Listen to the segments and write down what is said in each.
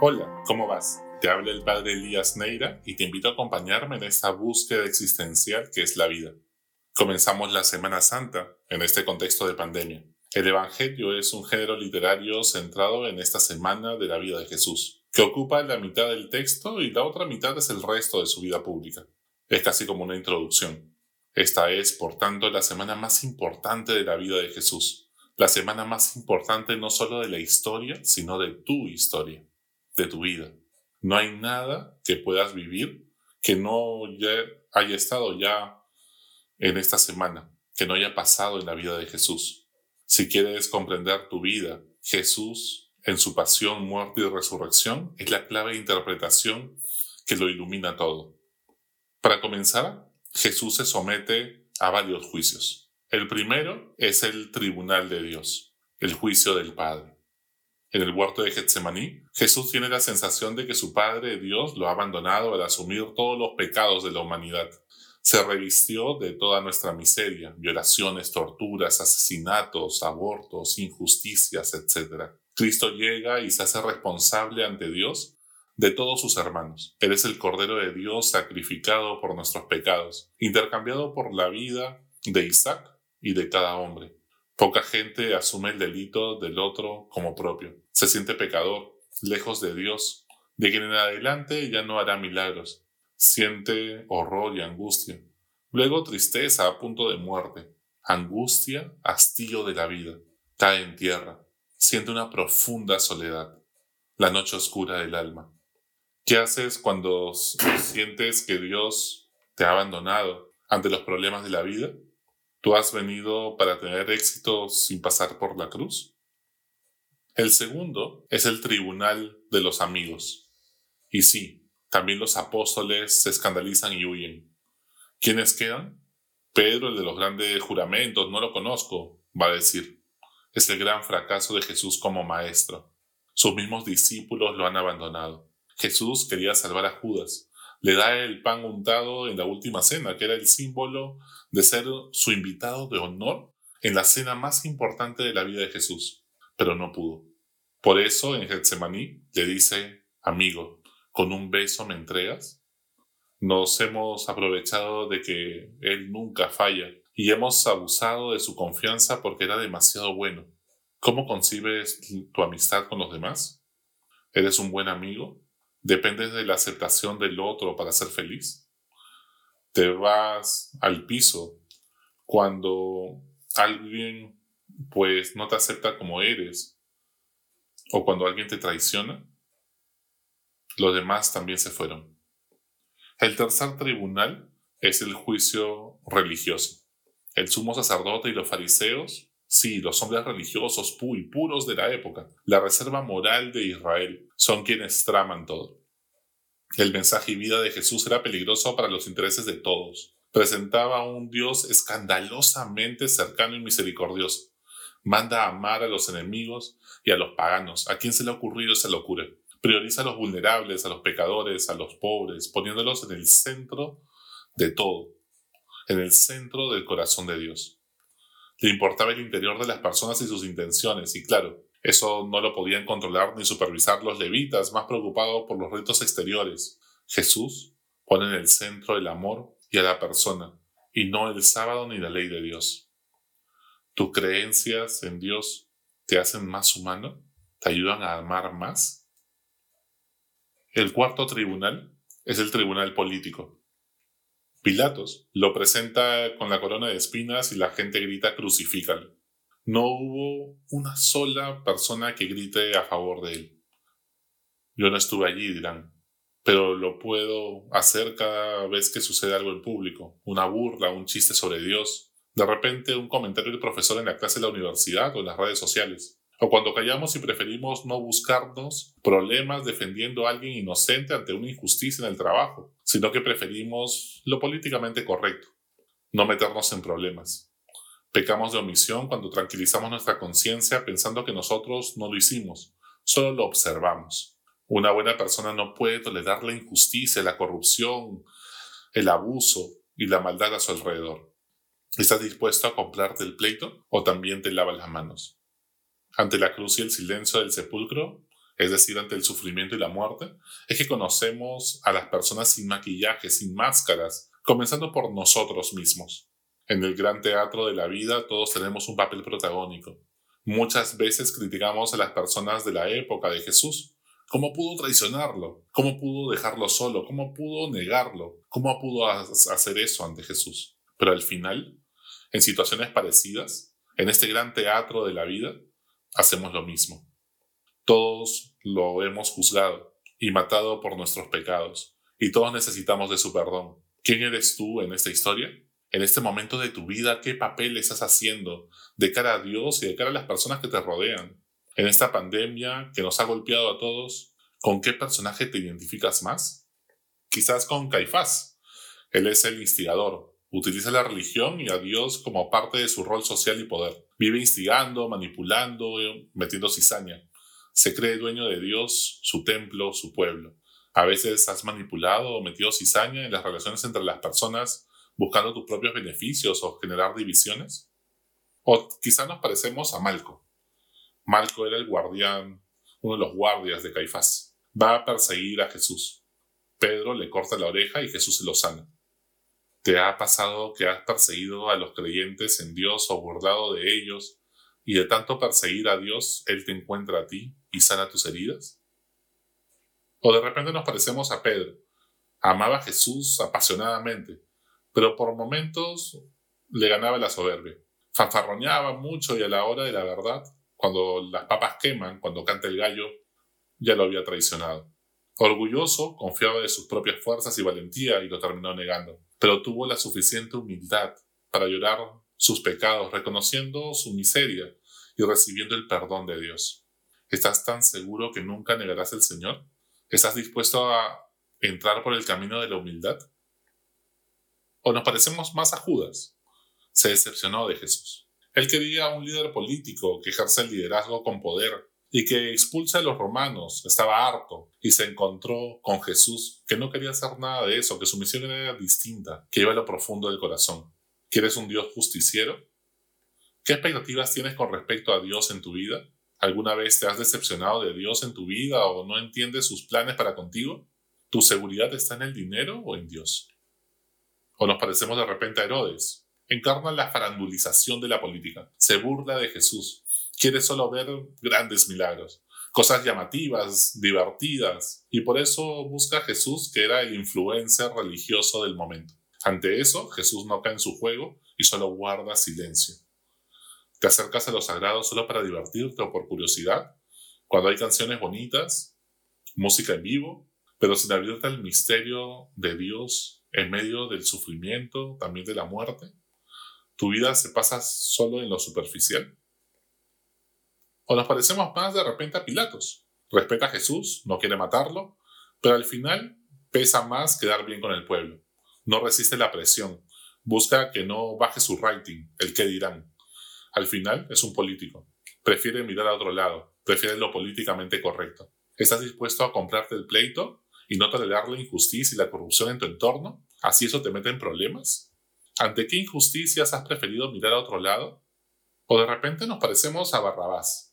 Hola, ¿cómo vas? Te habla el padre Elías Neira y te invito a acompañarme en esta búsqueda existencial que es la vida. Comenzamos la Semana Santa en este contexto de pandemia. El Evangelio es un género literario centrado en esta semana de la vida de Jesús, que ocupa la mitad del texto y la otra mitad es el resto de su vida pública. Es casi como una introducción. Esta es, por tanto, la semana más importante de la vida de Jesús, la semana más importante no solo de la historia, sino de tu historia, de tu vida. No hay nada que puedas vivir que no haya estado ya en esta semana, que no haya pasado en la vida de Jesús. Si quieres comprender tu vida, Jesús, en su pasión, muerte y resurrección, es la clave de interpretación que lo ilumina todo. Para comenzar, Jesús se somete a varios juicios. El primero es el tribunal de Dios, el juicio del Padre. En el huerto de Getsemaní, Jesús tiene la sensación de que su Padre Dios lo ha abandonado al asumir todos los pecados de la humanidad se revistió de toda nuestra miseria, violaciones, torturas, asesinatos, abortos, injusticias, etc. Cristo llega y se hace responsable ante Dios de todos sus hermanos. Él es el Cordero de Dios sacrificado por nuestros pecados, intercambiado por la vida de Isaac y de cada hombre. Poca gente asume el delito del otro como propio. Se siente pecador, lejos de Dios, de quien en adelante ya no hará milagros, Siente horror y angustia. Luego tristeza a punto de muerte. Angustia, hastío de la vida. Cae en tierra. Siente una profunda soledad. La noche oscura del alma. ¿Qué haces cuando sientes que Dios te ha abandonado ante los problemas de la vida? ¿Tú has venido para tener éxito sin pasar por la cruz? El segundo es el tribunal de los amigos. Y sí, también los apóstoles se escandalizan y huyen. ¿Quiénes quedan? Pedro, el de los grandes juramentos, no lo conozco, va a decir. Es el gran fracaso de Jesús como maestro. Sus mismos discípulos lo han abandonado. Jesús quería salvar a Judas. Le da el pan untado en la última cena, que era el símbolo de ser su invitado de honor en la cena más importante de la vida de Jesús, pero no pudo. Por eso en Getsemaní le dice, amigo, con un beso me entregas? Nos hemos aprovechado de que Él nunca falla y hemos abusado de su confianza porque era demasiado bueno. ¿Cómo concibes tu amistad con los demás? ¿Eres un buen amigo? ¿Dependes de la aceptación del otro para ser feliz? ¿Te vas al piso cuando alguien pues no te acepta como eres? ¿O cuando alguien te traiciona? Los demás también se fueron. El tercer tribunal es el juicio religioso. El sumo sacerdote y los fariseos, sí, los hombres religiosos y puros de la época, la reserva moral de Israel, son quienes traman todo. El mensaje y vida de Jesús era peligroso para los intereses de todos. Presentaba a un Dios escandalosamente cercano y misericordioso. Manda amar a los enemigos y a los paganos. ¿A quién se le ha ocurrido esa locura? Prioriza a los vulnerables, a los pecadores, a los pobres, poniéndolos en el centro de todo, en el centro del corazón de Dios. Le importaba el interior de las personas y sus intenciones, y claro, eso no lo podían controlar ni supervisar los levitas, más preocupados por los ritos exteriores. Jesús pone en el centro el amor y a la persona, y no el sábado ni la ley de Dios. ¿Tus creencias en Dios te hacen más humano? ¿Te ayudan a amar más? El cuarto tribunal es el tribunal político. Pilatos lo presenta con la corona de espinas y la gente grita crucifícalo. No hubo una sola persona que grite a favor de él. Yo no estuve allí, dirán, pero lo puedo hacer cada vez que sucede algo en público, una burla, un chiste sobre Dios, de repente un comentario del profesor en la clase de la universidad o en las redes sociales o cuando callamos y preferimos no buscarnos problemas defendiendo a alguien inocente ante una injusticia en el trabajo, sino que preferimos lo políticamente correcto, no meternos en problemas. Pecamos de omisión cuando tranquilizamos nuestra conciencia pensando que nosotros no lo hicimos, solo lo observamos. Una buena persona no puede tolerar la injusticia, la corrupción, el abuso y la maldad a su alrededor. ¿Estás dispuesto a comprarte el pleito o también te lavas las manos? Ante la cruz y el silencio del sepulcro, es decir, ante el sufrimiento y la muerte, es que conocemos a las personas sin maquillaje, sin máscaras, comenzando por nosotros mismos. En el gran teatro de la vida todos tenemos un papel protagónico. Muchas veces criticamos a las personas de la época de Jesús. ¿Cómo pudo traicionarlo? ¿Cómo pudo dejarlo solo? ¿Cómo pudo negarlo? ¿Cómo pudo hacer eso ante Jesús? Pero al final, en situaciones parecidas, en este gran teatro de la vida, hacemos lo mismo. Todos lo hemos juzgado y matado por nuestros pecados, y todos necesitamos de su perdón. ¿Quién eres tú en esta historia? En este momento de tu vida, ¿qué papel estás haciendo de cara a Dios y de cara a las personas que te rodean? En esta pandemia que nos ha golpeado a todos, ¿con qué personaje te identificas más? Quizás con Caifás. Él es el instigador. Utiliza la religión y a Dios como parte de su rol social y poder. Vive instigando, manipulando, metiendo cizaña se cree dueño de Dios, su templo, su pueblo. A veces has manipulado o metido cizaña en las relaciones entre las personas buscando tus propios beneficios o generar divisiones. O quizá nos parecemos a Malco. Malco era el guardián, uno de los guardias de Caifás. Va a perseguir a Jesús. Pedro le corta la oreja y Jesús se lo sana. ¿Te ha pasado que has perseguido a los creyentes en Dios o burlado de ellos y de tanto perseguir a Dios, Él te encuentra a ti y sana tus heridas? O de repente nos parecemos a Pedro. Amaba a Jesús apasionadamente, pero por momentos le ganaba la soberbia. Fanfarroñaba mucho y a la hora de la verdad, cuando las papas queman, cuando canta el gallo, ya lo había traicionado. Orgulloso, confiaba de sus propias fuerzas y valentía y lo terminó negando, pero tuvo la suficiente humildad para llorar sus pecados, reconociendo su miseria y recibiendo el perdón de Dios. ¿Estás tan seguro que nunca negarás al Señor? ¿Estás dispuesto a entrar por el camino de la humildad? ¿O nos parecemos más a Judas? Se decepcionó de Jesús. Él quería un líder político que ejerza el liderazgo con poder y que expulse a los romanos. Estaba harto y se encontró con Jesús que no quería hacer nada de eso, que su misión era distinta, que iba a lo profundo del corazón. ¿Quieres un Dios justiciero? ¿Qué expectativas tienes con respecto a Dios en tu vida? ¿Alguna vez te has decepcionado de Dios en tu vida o no entiendes sus planes para contigo? ¿Tu seguridad está en el dinero o en Dios? ¿O nos parecemos de repente a Herodes? Encarna la farandulización de la política. Se burla de Jesús. Quiere solo ver grandes milagros, cosas llamativas, divertidas, y por eso busca a Jesús, que era el influencer religioso del momento. Ante eso, Jesús no cae en su juego y solo guarda silencio. ¿Te acercas a lo sagrado solo para divertirte o por curiosidad? Cuando hay canciones bonitas, música en vivo, pero sin abrirte al misterio de Dios en medio del sufrimiento, también de la muerte. ¿Tu vida se pasa solo en lo superficial? ¿O nos parecemos más de repente a Pilatos? Respeta a Jesús, no quiere matarlo, pero al final pesa más quedar bien con el pueblo. No resiste la presión, busca que no baje su rating, el que dirán. Al final es un político. Prefiere mirar a otro lado, prefiere lo políticamente correcto. ¿Estás dispuesto a comprarte el pleito y no tolerar la injusticia y la corrupción en tu entorno? ¿Así eso te mete en problemas? ¿Ante qué injusticias has preferido mirar a otro lado? ¿O de repente nos parecemos a Barrabás?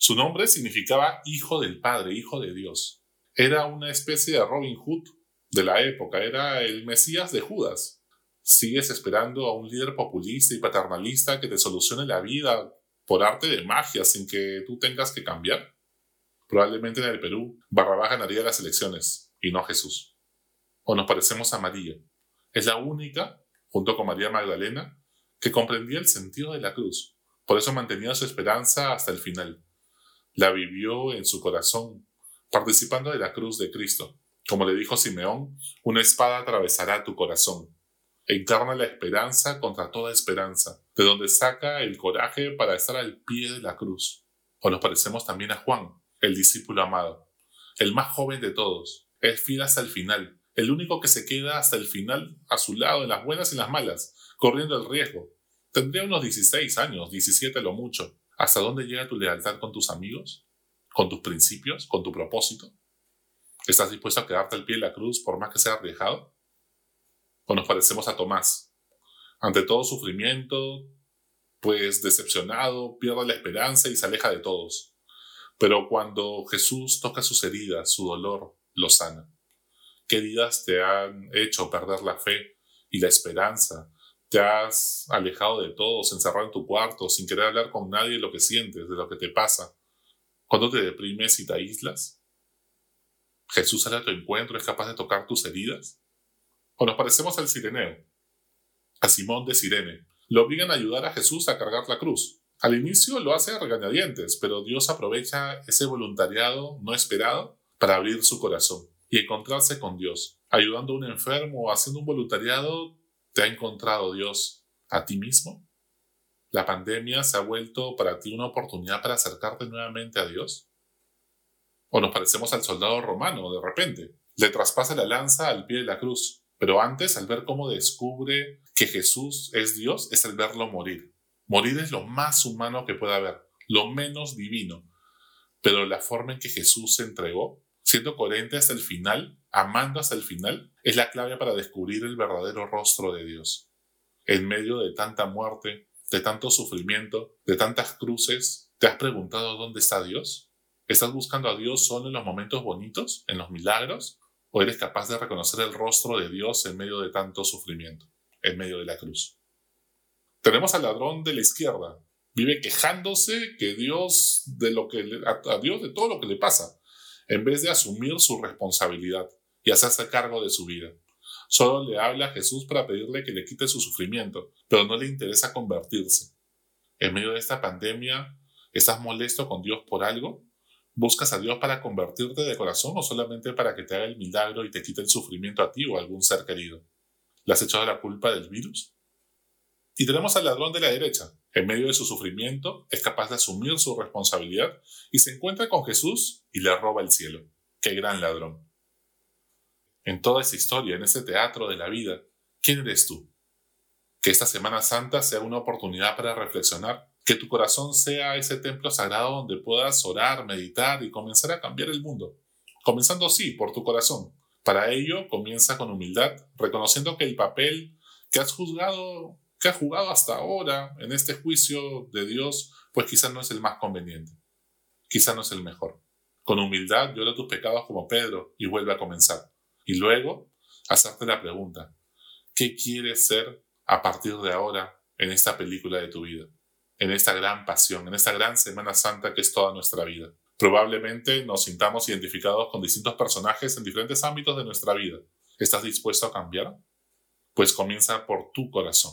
Su nombre significaba hijo del Padre, hijo de Dios. Era una especie de Robin Hood de la época, era el Mesías de Judas. ¿Sigues esperando a un líder populista y paternalista que te solucione la vida por arte de magia sin que tú tengas que cambiar? Probablemente en el Perú, Barrabás ganaría las elecciones y no Jesús. O nos parecemos a María. Es la única, junto con María Magdalena, que comprendía el sentido de la cruz. Por eso mantenía su esperanza hasta el final. La vivió en su corazón, participando de la cruz de Cristo. Como le dijo Simeón, una espada atravesará tu corazón encarna la esperanza contra toda esperanza, de donde saca el coraje para estar al pie de la cruz. O nos parecemos también a Juan, el discípulo amado, el más joven de todos, es fiel hasta el final, el único que se queda hasta el final a su lado en las buenas y las malas, corriendo el riesgo. Tendría unos 16 años, 17 lo mucho. ¿Hasta dónde llega tu lealtad con tus amigos? ¿Con tus principios? ¿Con tu propósito? ¿Estás dispuesto a quedarte al pie de la cruz por más que sea arriesgado? o nos parecemos a Tomás. Ante todo sufrimiento, pues decepcionado, pierde la esperanza y se aleja de todos. Pero cuando Jesús toca sus heridas, su dolor, lo sana. ¿Qué heridas te han hecho perder la fe y la esperanza? ¿Te has alejado de todos, encerrado en tu cuarto, sin querer hablar con nadie de lo que sientes, de lo que te pasa? ¿Cuándo te deprimes y te aíslas? ¿Jesús sale a tu encuentro, es capaz de tocar tus heridas? ¿O nos parecemos al sireneo? A Simón de Sirene. Lo obligan a ayudar a Jesús a cargar la cruz. Al inicio lo hace a regañadientes, pero Dios aprovecha ese voluntariado no esperado para abrir su corazón y encontrarse con Dios. Ayudando a un enfermo o haciendo un voluntariado, ¿te ha encontrado Dios a ti mismo? ¿La pandemia se ha vuelto para ti una oportunidad para acercarte nuevamente a Dios? ¿O nos parecemos al soldado romano de repente? Le traspasa la lanza al pie de la cruz, pero antes, al ver cómo descubre que Jesús es Dios, es el verlo morir. Morir es lo más humano que pueda haber, lo menos divino. Pero la forma en que Jesús se entregó, siendo coherente hasta el final, amando hasta el final, es la clave para descubrir el verdadero rostro de Dios. En medio de tanta muerte, de tanto sufrimiento, de tantas cruces, ¿te has preguntado dónde está Dios? ¿Estás buscando a Dios solo en los momentos bonitos, en los milagros? ¿O eres capaz de reconocer el rostro de Dios en medio de tanto sufrimiento, en medio de la cruz? Tenemos al ladrón de la izquierda. Vive quejándose que Dios de lo que a Dios de todo lo que le pasa, en vez de asumir su responsabilidad y hacerse cargo de su vida. Solo le habla a Jesús para pedirle que le quite su sufrimiento, pero no le interesa convertirse. En medio de esta pandemia, ¿estás molesto con Dios por algo? ¿Buscas a Dios para convertirte de corazón o solamente para que te haga el milagro y te quite el sufrimiento a ti o a algún ser querido? ¿Le has echado la culpa del virus? Y tenemos al ladrón de la derecha. En medio de su sufrimiento, es capaz de asumir su responsabilidad y se encuentra con Jesús y le roba el cielo. ¡Qué gran ladrón! en toda esta historia, en este teatro de la vida, ¿quién eres tú? Que esta Semana Santa sea una oportunidad para reflexionar, que tu corazón sea ese templo sagrado donde puedas orar, meditar y comenzar a cambiar el mundo. Comenzando sí, por tu corazón. Para ello, comienza con humildad, reconociendo que el papel que has juzgado, que has jugado hasta ahora en este juicio de Dios, pues quizás no es el más conveniente. Quizás no es el mejor. Con humildad llora tus pecados como Pedro y vuelve a comenzar. Y luego, hacerte la pregunta, ¿qué quieres ser a partir de ahora en esta película de tu vida? En esta gran pasión, en esta gran Semana Santa que es toda nuestra vida. Probablemente nos sintamos identificados con distintos personajes en diferentes ámbitos de nuestra vida. ¿Estás dispuesto a cambiar? Pues comienza por tu corazón.